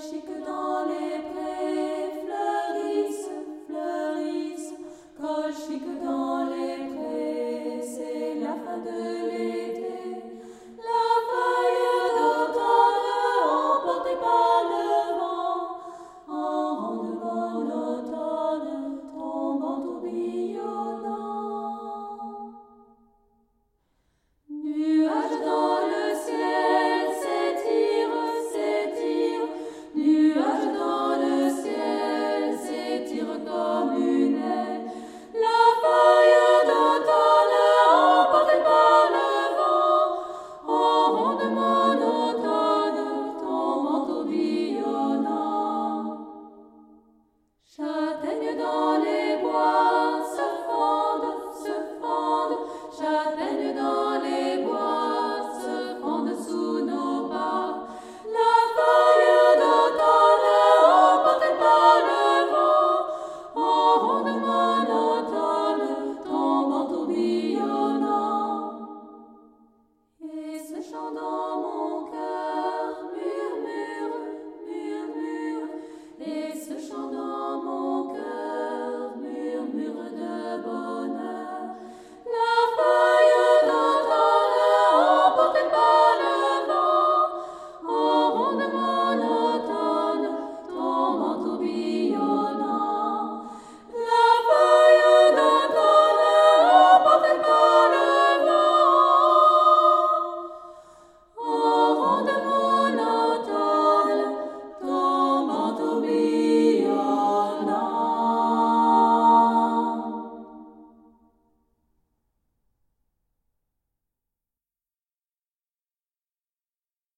și cât Seigneur,